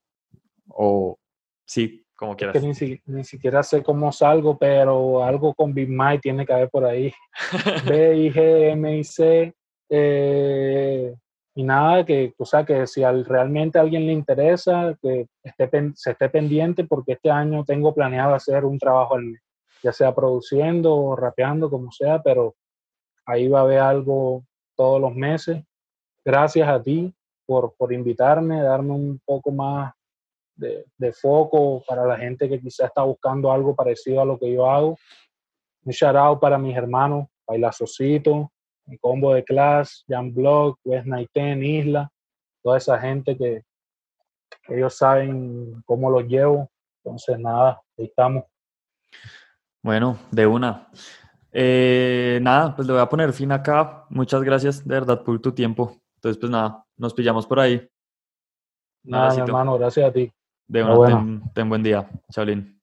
o sí, como quieras. ni, siquiera sé cómo salgo, pero algo con Big Mike tiene que haber por ahí. B-I-G-M-I-C eh, y nada, que, o sea, que si al, realmente a alguien le interesa, que esté, se esté pendiente porque este año tengo planeado hacer un trabajo ya sea produciendo o rapeando, como sea, pero ahí va a haber algo todos los meses. Gracias a ti por, por invitarme, darme un poco más de, de, foco para la gente que quizá está buscando algo parecido a lo que yo hago. Un shout out para mis hermanos, Bailazocito, mi combo de clase, Jan Block, West Ten, Isla, toda esa gente que, ellos saben cómo los llevo. Entonces, nada, ahí estamos. Bueno, de una. Eh, nada, pues le voy a poner fin acá. Muchas gracias, de verdad, por tu tiempo. Entonces, pues nada, nos pillamos por ahí. Nada, hermano, gracias a ti. De una, ten, ten buen día. Chaolín.